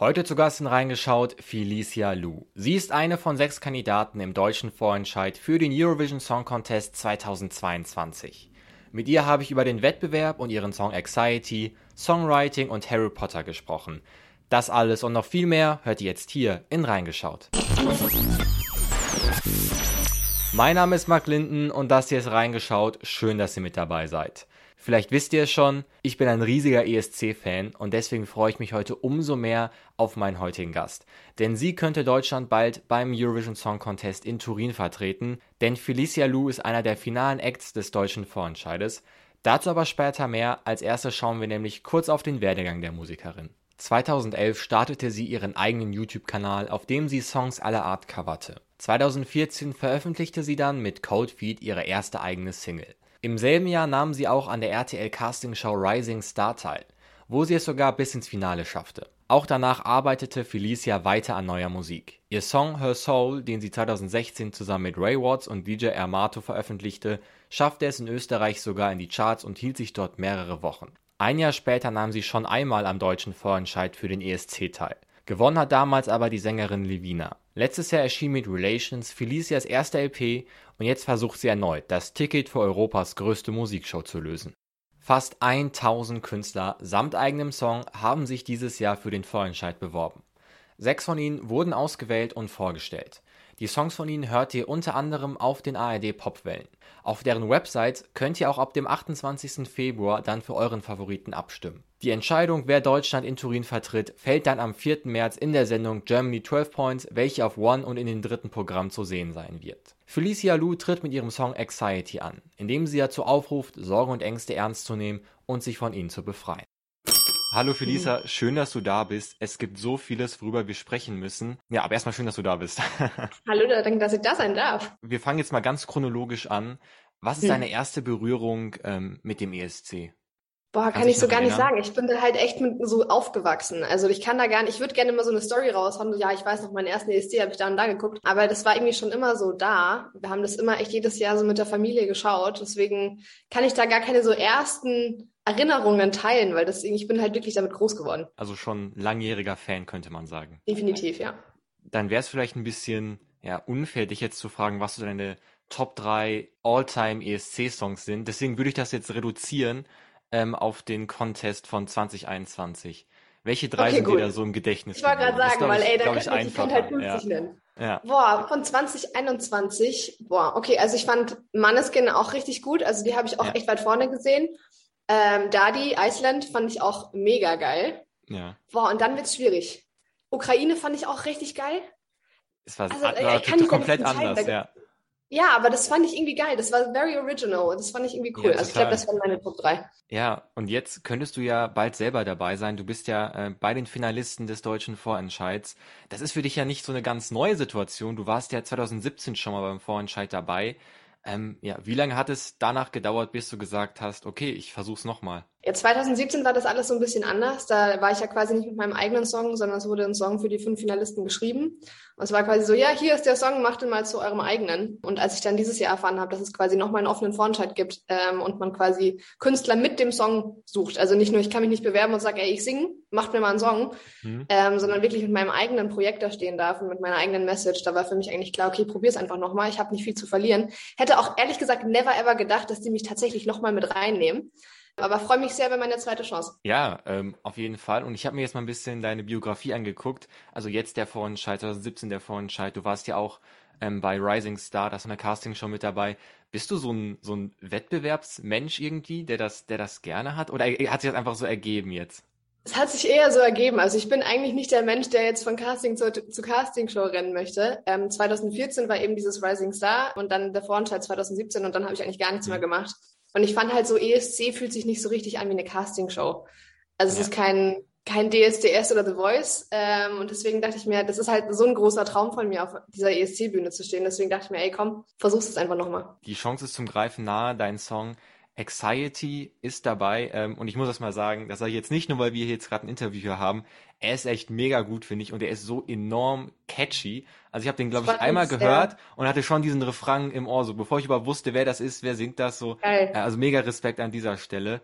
Heute zu Gast in reingeschaut Felicia Lu. Sie ist eine von sechs Kandidaten im deutschen Vorentscheid für den Eurovision Song Contest 2022. Mit ihr habe ich über den Wettbewerb und ihren Song Anxiety, Songwriting und Harry Potter gesprochen. Das alles und noch viel mehr hört ihr jetzt hier in reingeschaut. Mein Name ist Mark Linden und das hier ist reingeschaut. Schön, dass ihr mit dabei seid. Vielleicht wisst ihr es schon, ich bin ein riesiger ESC-Fan und deswegen freue ich mich heute umso mehr auf meinen heutigen Gast. Denn sie könnte Deutschland bald beim Eurovision Song Contest in Turin vertreten, denn Felicia Lu ist einer der finalen Acts des deutschen Vorentscheides. Dazu aber später mehr, als erstes schauen wir nämlich kurz auf den Werdegang der Musikerin. 2011 startete sie ihren eigenen YouTube-Kanal, auf dem sie Songs aller Art coverte. 2014 veröffentlichte sie dann mit Cold Feet ihre erste eigene Single. Im selben Jahr nahm sie auch an der RTL-Castingshow Rising Star teil, wo sie es sogar bis ins Finale schaffte. Auch danach arbeitete Felicia weiter an neuer Musik. Ihr Song Her Soul, den sie 2016 zusammen mit Ray Watts und DJ Ermato veröffentlichte, schaffte es in Österreich sogar in die Charts und hielt sich dort mehrere Wochen. Ein Jahr später nahm sie schon einmal am deutschen Vorentscheid für den ESC teil. Gewonnen hat damals aber die Sängerin Livina. Letztes Jahr erschien mit Relations Felicias erste LP und jetzt versucht sie erneut, das Ticket für Europas größte Musikshow zu lösen. Fast 1000 Künstler samt eigenem Song haben sich dieses Jahr für den Vorentscheid beworben. Sechs von ihnen wurden ausgewählt und vorgestellt. Die Songs von ihnen hört ihr unter anderem auf den ARD Popwellen. Auf deren Website könnt ihr auch ab dem 28. Februar dann für euren Favoriten abstimmen. Die Entscheidung, wer Deutschland in Turin vertritt, fällt dann am 4. März in der Sendung Germany 12 Points, welche auf One und in den dritten Programm zu sehen sein wird. Felicia Lu tritt mit ihrem Song Anxiety an, indem sie dazu aufruft, Sorgen und Ängste ernst zu nehmen und sich von ihnen zu befreien. Hallo Felisa, schön, dass du da bist. Es gibt so vieles, worüber wir sprechen müssen. Ja, aber erstmal schön, dass du da bist. Hallo, danke, dass ich da sein darf. Wir fangen jetzt mal ganz chronologisch an. Was ist hm. deine erste Berührung ähm, mit dem ESC? Boah, kann ich so gar nicht sagen. Ich bin da halt echt mit so aufgewachsen. Also ich kann da gar nicht, ich würde gerne mal so eine Story raushauen. Ja, ich weiß noch, meinen ersten ESC habe ich da und da geguckt. Aber das war irgendwie schon immer so da. Wir haben das immer echt jedes Jahr so mit der Familie geschaut. Deswegen kann ich da gar keine so ersten Erinnerungen teilen, weil das, ich bin halt wirklich damit groß geworden. Also schon langjähriger Fan, könnte man sagen. Definitiv, ja. Dann wäre es vielleicht ein bisschen ja, unfair, dich jetzt zu fragen, was so deine Top 3 All-Time ESC-Songs sind. Deswegen würde ich das jetzt reduzieren ähm, auf den Contest von 2021. Welche drei okay, sind gut. dir da so im Gedächtnis? Ich wollte gerade sagen, weil ey, da könnte ich, ich könnte halt 50 ja. nennen. Ja. Boah, von 2021, boah, okay, also ich fand Manneskin auch richtig gut, also die habe ich auch ja. echt weit vorne gesehen. Ähm, Dadi, Iceland fand ich auch mega geil. Ja. Boah, und dann wird's schwierig. Ukraine fand ich auch richtig geil. Es war, also, war komplett anders, ja. Ja, aber das fand ich irgendwie geil. Das war very original. Das fand ich irgendwie cool. Ja, also ich glaube, das waren meine Top 3. Ja, und jetzt könntest du ja bald selber dabei sein. Du bist ja äh, bei den Finalisten des deutschen Vorentscheids. Das ist für dich ja nicht so eine ganz neue Situation. Du warst ja 2017 schon mal beim Vorentscheid dabei. Ähm, ja, wie lange hat es danach gedauert, bis du gesagt hast, okay, ich versuch's nochmal? Ja, 2017 war das alles so ein bisschen anders. Da war ich ja quasi nicht mit meinem eigenen Song, sondern es wurde ein Song für die fünf Finalisten geschrieben. Und es war quasi so, ja, hier ist der Song, macht den mal zu eurem eigenen. Und als ich dann dieses Jahr erfahren habe, dass es quasi nochmal einen offenen Vorentscheid gibt ähm, und man quasi Künstler mit dem Song sucht. Also nicht nur, ich kann mich nicht bewerben und sage, ey, ich singe, macht mir mal einen Song, mhm. ähm, sondern wirklich mit meinem eigenen Projekt da stehen darf und mit meiner eigenen Message. Da war für mich eigentlich klar, okay, probier's einfach nochmal. Ich habe nicht viel zu verlieren. Hätte auch ehrlich gesagt never ever gedacht, dass die mich tatsächlich nochmal mit reinnehmen. Aber freue mich sehr über meine zweite Chance. Ja, ähm, auf jeden Fall. Und ich habe mir jetzt mal ein bisschen deine Biografie angeguckt. Also jetzt der Vorentscheid, 2017 der Vorentscheid. Du warst ja auch ähm, bei Rising Star, das ist eine Castingshow mit dabei. Bist du so ein, so ein Wettbewerbsmensch irgendwie, der das, der das gerne hat? Oder hat sich das einfach so ergeben jetzt? Es hat sich eher so ergeben. Also ich bin eigentlich nicht der Mensch, der jetzt von Casting zu, zu Castingshow rennen möchte. Ähm, 2014 war eben dieses Rising Star und dann der Vorentscheid 2017 und dann habe ich eigentlich gar nichts mhm. mehr gemacht. Und ich fand halt so, ESC fühlt sich nicht so richtig an wie eine Castingshow. Also ja. es ist kein, kein DSDS oder The Voice. Ähm, und deswegen dachte ich mir, das ist halt so ein großer Traum von mir, auf dieser ESC-Bühne zu stehen. Deswegen dachte ich mir, ey, komm, versuch's es einfach nochmal. Die Chance ist zum Greifen nahe, dein Song Anxiety ist dabei. Ähm, und ich muss das mal sagen, das sage ich jetzt nicht nur, weil wir hier jetzt gerade ein Interview hier haben. Er ist echt mega gut, finde ich. Und er ist so enorm catchy. Also ich habe den, glaube ich, einmal gehört ja. und hatte schon diesen Refrain im Ohr, so bevor ich überhaupt wusste, wer das ist, wer singt das so. Geil. Also mega Respekt an dieser Stelle.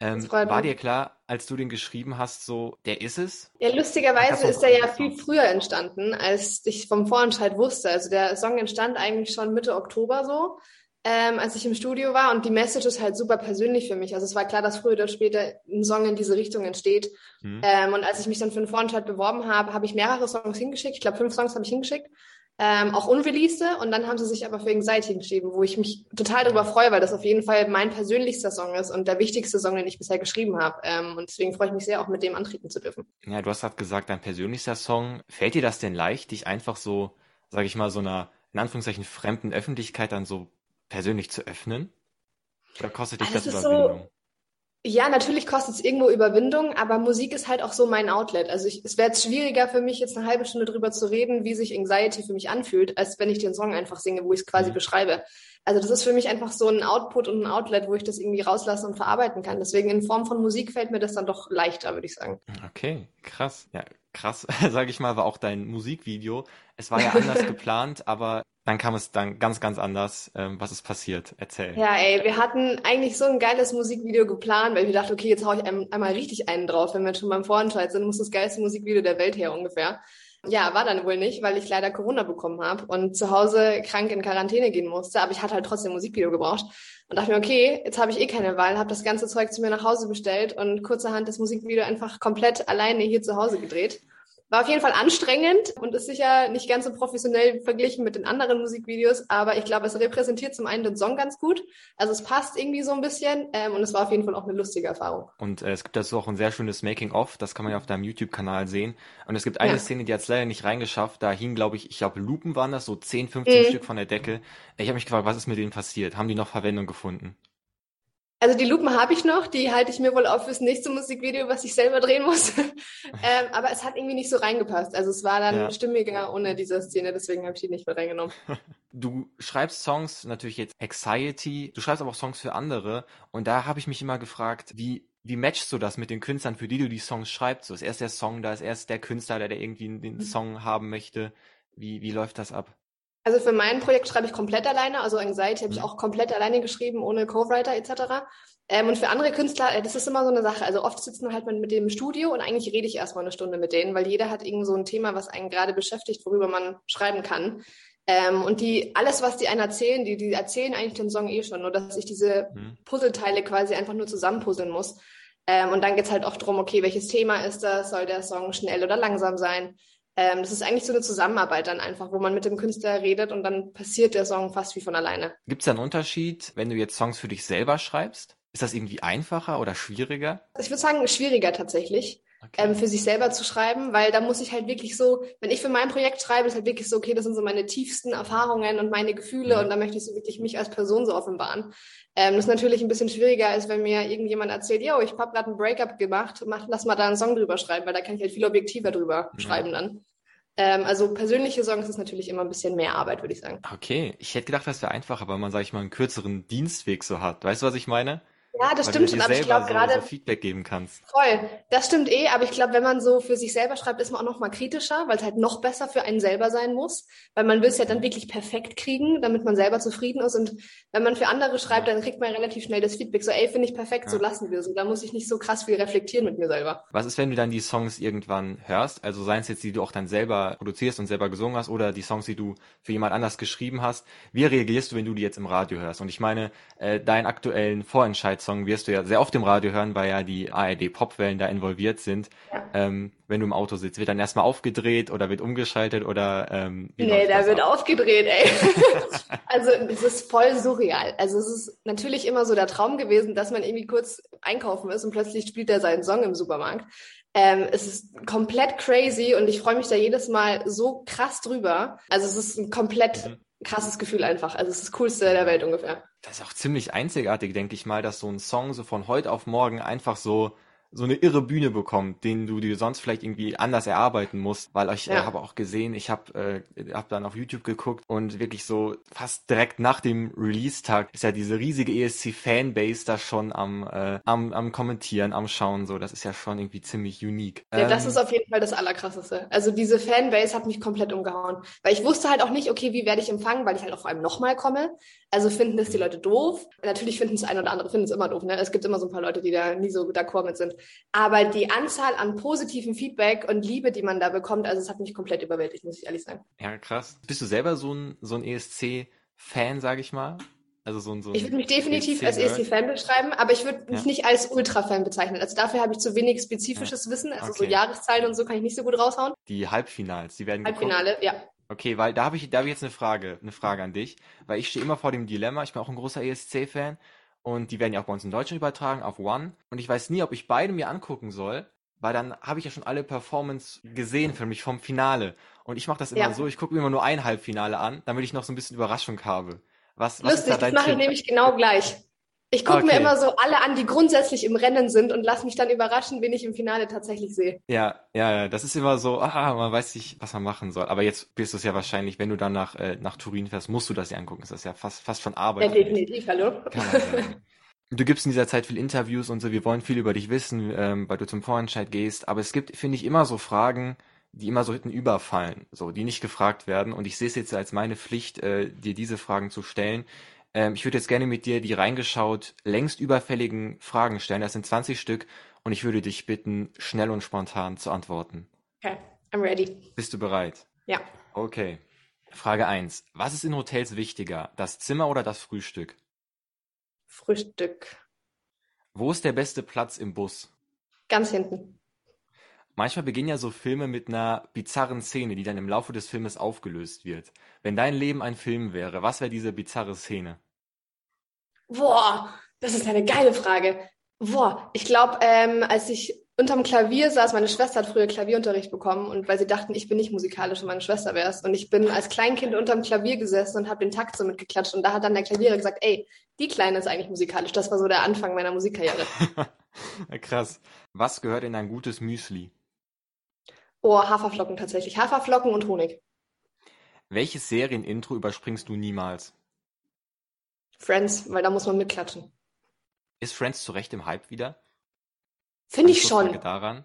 Ähm, war dir klar, als du den geschrieben hast, so, der ist es? Ja, lustigerweise ist er ja viel früher entstanden, als ich vom Vorentscheid wusste. Also der Song entstand eigentlich schon Mitte Oktober so, ähm, als ich im Studio war. Und die Message ist halt super persönlich für mich. Also es war klar, dass früher oder später ein Song in diese Richtung entsteht. Mhm. Ähm, und als ich mich dann für den Vorentscheid beworben habe, habe ich mehrere Songs hingeschickt. Ich glaube, fünf Songs habe ich hingeschickt ähm, auch unreleased. Und dann haben sie sich aber für Anxiety geschrieben, wo ich mich total darüber freue, weil das auf jeden Fall mein persönlichster Song ist und der wichtigste Song, den ich bisher geschrieben habe. Ähm, und deswegen freue ich mich sehr, auch mit dem antreten zu dürfen. Ja, du hast gerade gesagt, dein persönlichster Song. Fällt dir das denn leicht, dich einfach so, sage ich mal, so einer, in Anführungszeichen, fremden Öffentlichkeit dann so persönlich zu öffnen? Oder kostet dich also das Überwindung? So ja, natürlich kostet es irgendwo Überwindung, aber Musik ist halt auch so mein Outlet. Also ich, es wäre jetzt schwieriger für mich, jetzt eine halbe Stunde drüber zu reden, wie sich Anxiety für mich anfühlt, als wenn ich den Song einfach singe, wo ich es quasi mhm. beschreibe. Also das ist für mich einfach so ein Output und ein Outlet, wo ich das irgendwie rauslassen und verarbeiten kann. Deswegen in Form von Musik fällt mir das dann doch leichter, würde ich sagen. Okay, krass. Ja, krass, sage ich mal, war auch dein Musikvideo. Es war ja anders geplant, aber dann kam es dann ganz, ganz anders. Ähm, was ist passiert? Erzähl. Ja, ey, wir hatten eigentlich so ein geiles Musikvideo geplant, weil wir dachten, okay, jetzt hau ich ein, einmal richtig einen drauf. Wenn wir schon beim Vorentscheid sind, muss das geilste Musikvideo der Welt her ungefähr. Ja, war dann wohl nicht, weil ich leider Corona bekommen habe und zu Hause krank in Quarantäne gehen musste. Aber ich hatte halt trotzdem Musikvideo gebraucht und dachte mir, okay, jetzt habe ich eh keine Wahl, habe das ganze Zeug zu mir nach Hause bestellt und kurzerhand das Musikvideo einfach komplett alleine hier zu Hause gedreht. War auf jeden Fall anstrengend und ist sicher nicht ganz so professionell verglichen mit den anderen Musikvideos, aber ich glaube, es repräsentiert zum einen den Song ganz gut. Also es passt irgendwie so ein bisschen ähm, und es war auf jeden Fall auch eine lustige Erfahrung. Und äh, es gibt dazu auch ein sehr schönes Making-of, das kann man ja auf deinem YouTube-Kanal sehen. Und es gibt eine ja. Szene, die hat es leider nicht reingeschafft. Da hingen, glaube ich, ich glaube, Lupen waren das, so 10, 15 mhm. Stück von der Decke. Ich habe mich gefragt, was ist mit denen passiert? Haben die noch Verwendung gefunden? Also die Lupen habe ich noch, die halte ich mir wohl auf fürs nächste Musikvideo, was ich selber drehen muss. ähm, aber es hat irgendwie nicht so reingepasst. Also es war dann ja. stimmiger ohne diese Szene, deswegen habe ich die nicht mehr reingenommen. Du schreibst Songs natürlich jetzt Anxiety, du schreibst aber auch Songs für andere und da habe ich mich immer gefragt, wie wie matchst du das mit den Künstlern, für die du die Songs schreibst? So ist erst der Song da, ist erst der Künstler, der, der irgendwie den mhm. Song haben möchte. Wie, wie läuft das ab? Also für mein Projekt schreibe ich komplett alleine. Also Anxiety habe ich mhm. auch komplett alleine geschrieben, ohne Co-Writer etc. Ähm, und für andere Künstler, äh, das ist immer so eine Sache. Also oft sitzen wir halt mit dem Studio und eigentlich rede ich erstmal eine Stunde mit denen, weil jeder hat irgend so ein Thema, was einen gerade beschäftigt, worüber man schreiben kann. Ähm, und die, alles, was die einen erzählen, die, die erzählen eigentlich den Song eh schon, nur dass ich diese mhm. Puzzleteile quasi einfach nur zusammenpuzzeln muss. Ähm, und dann geht's halt auch drum, okay, welches Thema ist das? Soll der Song schnell oder langsam sein? Ähm, das ist eigentlich so eine Zusammenarbeit dann einfach, wo man mit dem Künstler redet und dann passiert der Song fast wie von alleine. Gibt es da einen Unterschied, wenn du jetzt Songs für dich selber schreibst? Ist das irgendwie einfacher oder schwieriger? Ich würde sagen, schwieriger tatsächlich. Okay. Ähm, für sich selber zu schreiben, weil da muss ich halt wirklich so, wenn ich für mein Projekt schreibe, ist halt wirklich so, okay, das sind so meine tiefsten Erfahrungen und meine Gefühle ja. und da möchte ich so wirklich mich als Person so offenbaren. Ähm, das ist natürlich ein bisschen schwieriger, als wenn mir irgendjemand erzählt, yo, ich habe gerade ein Breakup gemacht, mach, lass mal da einen Song drüber schreiben, weil da kann ich halt viel objektiver drüber ja. schreiben dann. Ähm, also persönliche Songs ist natürlich immer ein bisschen mehr Arbeit, würde ich sagen. Okay, ich hätte gedacht, das wäre einfacher, weil man, sag ich mal, einen kürzeren Dienstweg so hat. Weißt du, was ich meine? Ja, das stimmt schon, aber ich glaube so, gerade. So Feedback geben kannst. Voll. Das stimmt eh, aber ich glaube, wenn man so für sich selber schreibt, ist man auch noch mal kritischer, weil es halt noch besser für einen selber sein muss. Weil man will es ja dann wirklich perfekt kriegen, damit man selber zufrieden ist. Und wenn man für andere schreibt, dann kriegt man relativ schnell das Feedback, so, ey, finde ich perfekt, ja. so lassen wir so. Da muss ich nicht so krass viel reflektieren mit mir selber. Was ist, wenn du dann die Songs irgendwann hörst? Also seien es jetzt, die du auch dann selber produzierst und selber gesungen hast oder die Songs, die du für jemand anders geschrieben hast. Wie reagierst du, wenn du die jetzt im Radio hörst? Und ich meine, äh, deinen aktuellen Vorentscheid-Song wirst du ja sehr oft im Radio hören, weil ja die ARD-Popwellen da involviert sind. Ja. Ähm, wenn du im Auto sitzt, wird dann erstmal aufgedreht oder wird umgeschaltet oder ähm, Nee, da wird ab? aufgedreht, ey. also es ist voll surreal. Also es ist natürlich immer so der Traum gewesen, dass man irgendwie kurz einkaufen ist und plötzlich spielt er seinen Song im Supermarkt. Ähm, es ist komplett crazy und ich freue mich da jedes Mal so krass drüber. Also es ist ein komplett mhm. Krasses Gefühl einfach. Also es ist das Coolste der Welt ungefähr. Das ist auch ziemlich einzigartig, denke ich mal, dass so ein Song so von heute auf morgen einfach so so eine irre Bühne bekommt, den du dir sonst vielleicht irgendwie anders erarbeiten musst, weil ich äh, Ja. habe auch gesehen, ich habe äh, hab dann auf YouTube geguckt und wirklich so fast direkt nach dem Release-Tag ist ja diese riesige ESC-Fanbase da schon am, äh, am, am Kommentieren, am Schauen, so, das ist ja schon irgendwie ziemlich unique. Ja, das Ähm, ist auf jeden Fall das Allerkrasseste. Also diese Fanbase hat mich komplett umgehauen. Weil ich wusste halt auch nicht, okay, wie werde ich empfangen, weil ich halt auch vor allem nochmal komme. Also finden es die Leute doof. Natürlich finden es ein oder andere, finden es immer doof. Ne? Es gibt immer so ein paar Leute, die da nie so d'accord mit sind. Aber die Anzahl an positiven Feedback und Liebe, die man da bekommt, also es hat mich komplett überwältigt, muss ich ehrlich sagen. Ja, krass. Bist du selber so ein, so ein ESC-Fan, sag ich mal? Also so ein, so ein Ich würde mich definitiv als ESC-Nerd? ESC-Fan beschreiben, aber ich würde mich Ja. nicht als Ultra-Fan bezeichnen. Also dafür habe ich zu wenig spezifisches Wissen. Also so Okay. Jahreszahlen und so kann ich nicht so gut raushauen. Die Halbfinals, die werden geguckt. Halbfinale, ja. Okay, weil da habe ich, da habe ich jetzt eine Frage, eine Frage an dich, weil ich stehe immer vor dem Dilemma, ich bin auch ein großer ESC-Fan und die werden ja auch bei uns in Deutschland übertragen auf One und ich weiß nie, ob ich beide mir angucken soll, weil dann habe ich ja schon alle Performance gesehen für mich vom Finale und ich mache das immer Ja. so, ich gucke mir immer nur ein Halbfinale an, damit ich noch so ein bisschen Überraschung habe. Was, was ist Lustig, das mache ich nämlich genau gleich. Ich gucke mir Okay. immer so alle an, die grundsätzlich im Rennen sind und lass mich dann überraschen, wen ich im Finale tatsächlich sehe. Ja, ja, ja, das ist immer so, ah, man weiß nicht, was man machen soll. Aber jetzt bist du es ja wahrscheinlich, wenn du dann nach, äh, nach Turin fährst, musst du das ja angucken. Das ist ja fast, fast schon Arbeit. Ja, definitiv, hallo. Du gibst in dieser Zeit viel Interviews und so, wir wollen viel über dich wissen, ähm, weil du zum Vorentscheid gehst, aber es gibt, finde ich, immer so Fragen, die immer so hinten überfallen, so, die nicht gefragt werden und ich sehe es jetzt als meine Pflicht, äh, dir diese Fragen zu stellen. Ähm, ich würde jetzt gerne mit dir die reingeschaut, längst überfälligen Fragen stellen, das sind 20 Stück und ich würde dich bitten, schnell und spontan zu antworten. Okay, I'm ready. Bist du bereit? Ja. Okay. Frage eins: Was ist in Hotels wichtiger, das Zimmer oder das Frühstück? Frühstück. Wo ist der beste Platz im Bus? Ganz hinten. Manchmal beginnen ja so Filme mit einer bizarren Szene, die dann im Laufe des Filmes aufgelöst wird. Wenn dein Leben ein Film wäre, was wäre diese bizarre Szene? Boah, das ist eine geile Frage. Boah, ich glaube, ähm, als ich unterm Klavier saß, meine Schwester hat früher Klavierunterricht bekommen und weil sie dachten, ich bin nicht musikalisch und meine Schwester wär's. Und ich bin als Kleinkind unterm Klavier gesessen und habe den Takt so mitgeklatscht. Und da hat dann der Klavierer gesagt, ey, die Kleine ist eigentlich musikalisch. Das war so der Anfang meiner Musikkarriere. Krass. Was gehört in ein gutes Müsli? Oh, Haferflocken tatsächlich. Haferflocken und Honig. Welches Serienintro überspringst du niemals? Friends, weil da muss man mitklatschen. Ist Friends zu Recht im Hype wieder? Finde ich schon. daran.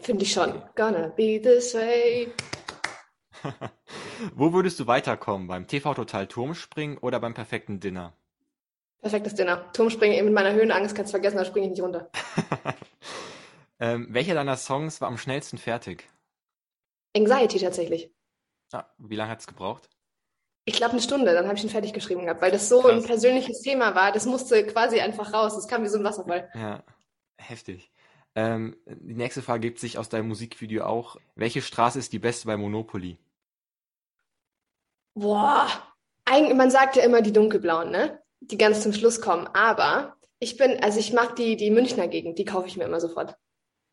Finde ich schon. Gonna be this way. Wo würdest du weiterkommen? Beim TV Total Turmspringen oder beim perfekten Dinner? Perfektes Dinner. Turmspringen mit meiner Höhenangst kannst du vergessen, da springe ich nicht runter. ähm, welcher deiner Songs war am schnellsten fertig? Anxiety tatsächlich. Ah, wie lange hat es gebraucht? Ich glaube eine Stunde, dann habe ich ihn fertig geschrieben gehabt, weil das so Krass. ein persönliches Thema war. Das musste quasi einfach raus. Das kam wie so ein Wasserfall. Ja, heftig. Ähm, die nächste Frage gibt sich aus deinem Musikvideo auch. Welche Straße ist die beste bei Monopoly? Boah, eigentlich, man sagt ja immer die dunkelblauen, ne? Die ganz zum Schluss kommen. Aber ich bin, also ich mag die, die Münchner Gegend, die kaufe ich mir immer sofort.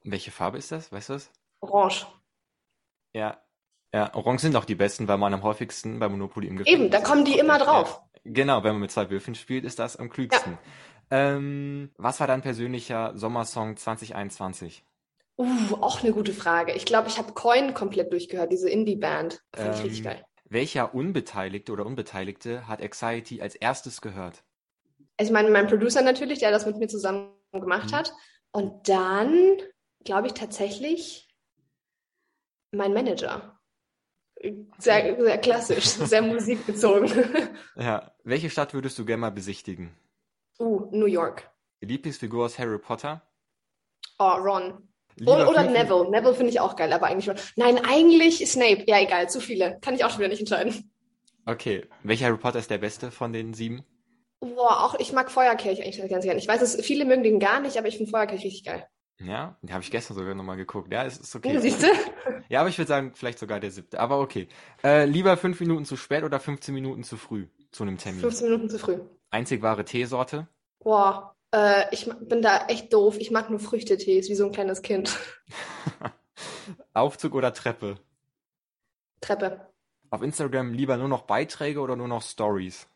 Welche Farbe ist das? Weißt du das? Orange. Ja. Ja, Orange sind auch die besten, weil man am häufigsten bei Monopoly im Gefängnis Eben, da kommen die immer drauf. Ja, genau, wenn man mit zwei Würfeln spielt, ist das am klügsten. Ähm, was war dein persönlicher Sommersong 2021? Uh, auch eine gute Frage. Ich glaube, ich habe Coin komplett durchgehört, diese Indie-Band. Fand ich richtig Ähm, geil. Welcher Unbeteiligte oder Unbeteiligte hat Anxiety als erstes gehört? Also ich meine, mein Producer natürlich, der das mit mir zusammen gemacht Mhm. hat. Und dann glaube ich tatsächlich mein Manager. Sehr, sehr klassisch, sehr musikbezogen. Ja. Welche Stadt würdest du gerne mal besichtigen? uh, New York. Lieblingsfigur aus Harry Potter? Oh, Ron. Lieber Oder, fünf- Neville. Neville finde ich auch geil, aber eigentlich Ron. Nein, eigentlich Snape. Ja, egal, zu viele. Kann ich auch schon wieder nicht entscheiden. Okay. Welcher Harry Potter ist der beste von den sieben? Boah, auch ich mag Feuerkelch eigentlich ganz gerne. Ich weiß, dass viele mögen den gar nicht, aber ich finde Feuerkelch richtig geil. Ja, den habe ich gestern sogar nochmal geguckt. Ja, es ist okay. Siehst du? Ja, aber ich würde sagen, vielleicht sogar der siebte. Aber okay. Äh, lieber fünf Minuten zu spät oder 15 Minuten zu früh zu einem Termin? 15 Minuten zu früh. Einzig wahre Teesorte? Boah, äh, ich bin da echt doof. Ich mag nur Früchtetees, wie so ein kleines Kind. Aufzug oder Treppe? Treppe. Auf Instagram lieber nur noch Beiträge oder nur noch Stories?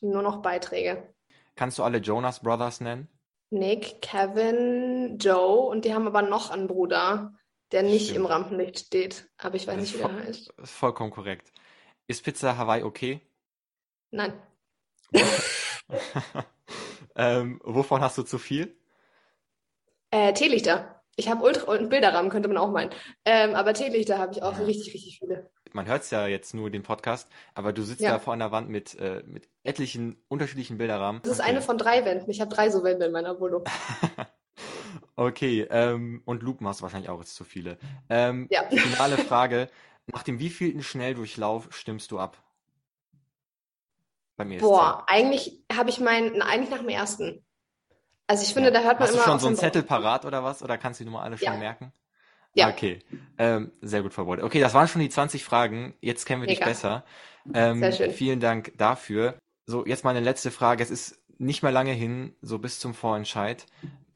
Nur noch Beiträge. Kannst du alle Jonas Brothers nennen? Nick, Kevin, Joe und die haben aber noch einen Bruder, der nicht Stimmt. im Rampenlicht steht. Aber ich weiß Das nicht, wie voll- heißt. ist vollkommen korrekt. Ist Pizza Hawaii okay? Nein. ähm, wovon hast du zu viel? Äh, Teelichter. Ich habe Ultra und Bilderrahmen, könnte man auch meinen. Ähm, aber Teelichter habe ich auch Ja. richtig, richtig viele. Man hört es ja jetzt nur den Podcast, aber du sitzt Ja. da vor einer Wand mit, äh, mit etlichen unterschiedlichen Bilderrahmen. Das ist Okay. eine von drei Wänden. Ich habe drei so Wände in meiner Wohnung. Okay, ähm, und Lupen hast du wahrscheinlich auch jetzt zu viele. Ähm, Ja. finale Frage. Nach dem wievielten Schnelldurchlauf stimmst du ab? Beim ESC. Boah, eigentlich habe ich meinen, eigentlich nach dem ersten. Also ich finde, Ja. da hört man Hast du immer schon auf so einen Zettel parat oder was? Oder kannst du die Nummer alle schon Ja. merken? Ja. Okay, ähm, sehr gut vorbereitet. Okay, das waren schon die 20 Fragen. Jetzt kennen wir dich Mega. besser. Ähm, Sehr schön. vielen Dank dafür. So, jetzt meine letzte Frage. Es ist nicht mehr lange hin, so bis zum Vorentscheid.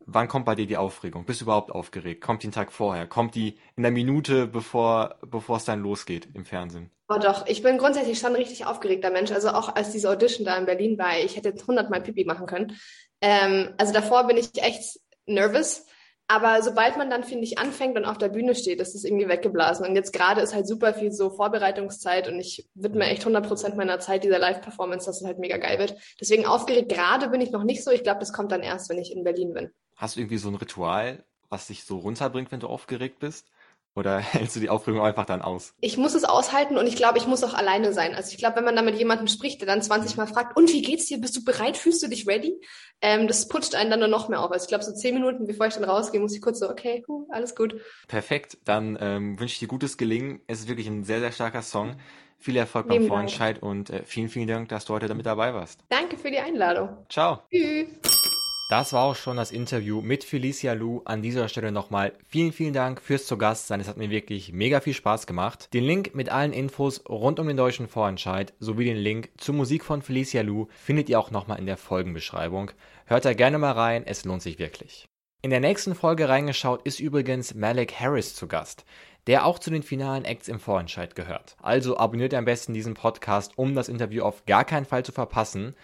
Wann kommt bei dir die Aufregung? Bist du überhaupt aufgeregt? Kommt die einen Tag vorher? Kommt die in der Minute, bevor, bevor es dann losgeht im Fernsehen? Oh doch, ich bin grundsätzlich schon ein richtig aufgeregter Mensch. Also auch als diese Audition da in Berlin war, ich hätte jetzt hundertmal Pipi machen können. Ähm, also davor bin ich echt nervous. Aber sobald man dann, finde ich, anfängt und auf der Bühne steht, ist es irgendwie weggeblasen. Und jetzt gerade ist halt super viel so Vorbereitungszeit und ich widme echt 100% meiner Zeit dieser Live-Performance, dass es halt mega geil wird. Deswegen aufgeregt gerade bin ich noch nicht so. Ich glaube, das kommt dann erst, wenn ich in Berlin bin. Hast du irgendwie so ein Ritual, was dich so runterbringt, wenn du aufgeregt bist? Oder hältst du die Aufregung einfach dann aus? Ich muss es aushalten und ich glaube, ich muss auch alleine sein. Also ich glaube, wenn man da mit jemandem spricht, der dann 20 Mal fragt, und wie geht's dir? Bist du bereit? Fühlst du dich ready? Ähm, das putscht einen dann nur noch mehr auf. Also ich glaube, so zehn Minuten, bevor ich dann rausgehe, muss ich kurz so, okay, cool, alles gut. Perfekt, dann ähm, wünsche ich dir gutes Gelingen. Es ist wirklich ein sehr, sehr starker Song. Viel Erfolg beim. Vorentscheid und äh, vielen, vielen Dank, dass du heute damit dabei warst. Danke für die Einladung. Ciao. Tschüss. Das war auch schon das Interview mit Felicia Lu. An dieser Stelle nochmal vielen, vielen Dank fürs zu Gast sein. Es hat mir wirklich mega viel Spaß gemacht. Den Link mit allen Infos rund um den deutschen Vorentscheid sowie den Link zur Musik von Felicia Lu findet ihr auch nochmal in der Folgenbeschreibung. Hört da gerne mal rein, es lohnt sich wirklich. In der nächsten Folge reingeschaut ist übrigens Malik Harris zu Gast, der auch zu den finalen Acts im Vorentscheid gehört. Also abonniert am besten diesen Podcast, um das Interview auf gar keinen Fall zu verpassen.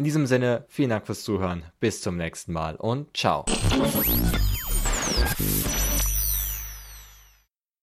In diesem Sinne, vielen Dank fürs Zuhören. Bis zum nächsten Mal und ciao.